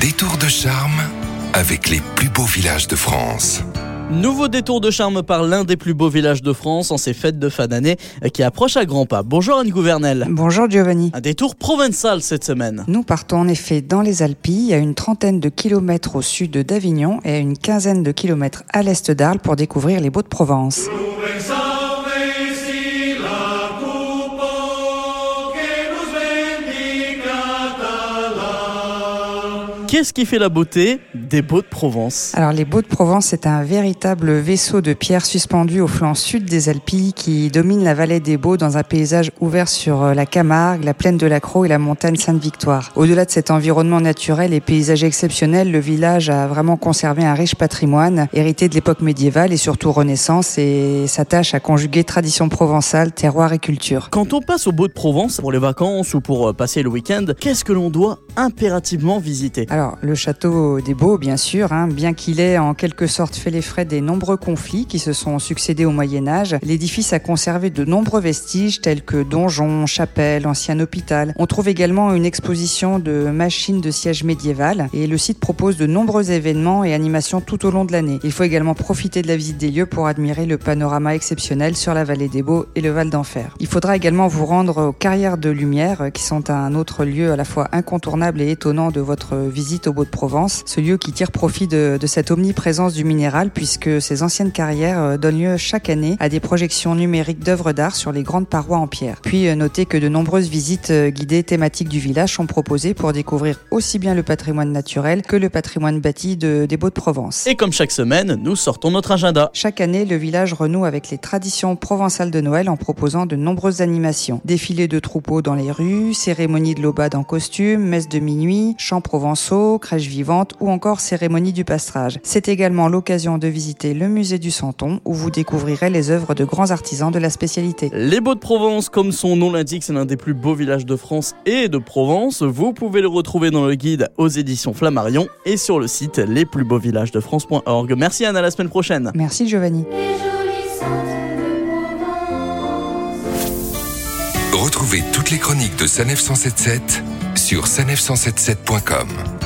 Détour de charme avec les plus beaux villages de France. Nouveau détour de charme par l'un des plus beaux villages de France en ces fêtes de fin d'année qui approche à grands pas. Bonjour Anne Gouvernel. Bonjour Giovanni. Un détour provençal cette semaine. Nous partons en effet dans les Alpilles, à une trentaine de kilomètres au sud d'Avignon et à une quinzaine de kilomètres à l'est d'Arles pour découvrir les Beaux-de-Provence. Qu'est-ce qui fait la beauté des Beaux de Provence? Alors les Beaux de Provence, c'est un véritable vaisseau de pierre suspendu au flanc sud des Alpilles qui domine la vallée des Beaux dans un paysage ouvert sur euh, la Camargue, la plaine de la Croix et la montagne Sainte-Victoire. Au-delà de cet environnement naturel et paysage exceptionnel, le village a vraiment conservé un riche patrimoine hérité de l'époque médiévale et surtout Renaissance et s'attache à conjuguer tradition provençale, terroir et culture. Quand on passe aux Beaux de Provence pour les vacances ou pour euh, passer le week-end, qu'est-ce que l'on doit impérativement visiter? Alors, le château des Beaux, bien sûr, hein, bien qu'il ait en quelque sorte fait les frais des nombreux conflits qui se sont succédés au Moyen Âge, l'édifice a conservé de nombreux vestiges tels que donjons, chapelles, ancien hôpital. On trouve également une exposition de machines de siège médiévales et le site propose de nombreux événements et animations tout au long de l'année. Il faut également profiter de la visite des lieux pour admirer le panorama exceptionnel sur la vallée des Beaux et le Val d'Enfer. Il faudra également vous rendre aux carrières de lumière qui sont un autre lieu à la fois incontournable et étonnant de votre visite au Beau-de-Provence, ce lieu qui tire profit de, de, cette omniprésence du minéral puisque ces anciennes carrières euh, donnent lieu chaque année à des projections numériques d'œuvres d'art sur les grandes parois en pierre. Puis euh, notez que de nombreuses visites euh, guidées thématiques du village sont proposées pour découvrir aussi bien le patrimoine naturel que le patrimoine bâti de, des Beaux-de-Provence. Et comme chaque semaine, nous sortons notre agenda. Chaque année, le village renoue avec les traditions provençales de Noël en proposant de nombreuses animations. Défilés de troupeaux dans les rues, cérémonies de l'aubade en costume, messes de minuit, chants provençaux, crèche vivante ou encore cérémonie du pastrage. C'est également l'occasion de visiter le musée du Santon où vous découvrirez les œuvres de grands artisans de la spécialité. Les Beaux de Provence, comme son nom l'indique, c'est l'un des plus beaux villages de France et de Provence. Vous pouvez le retrouver dans le guide aux éditions Flammarion et sur le site lesplusbeauxvillagesdefrance.org. Merci Anne, à la semaine prochaine. Merci Giovanni. Retrouvez toutes les chroniques de Sanef 177 sur sanef177.com.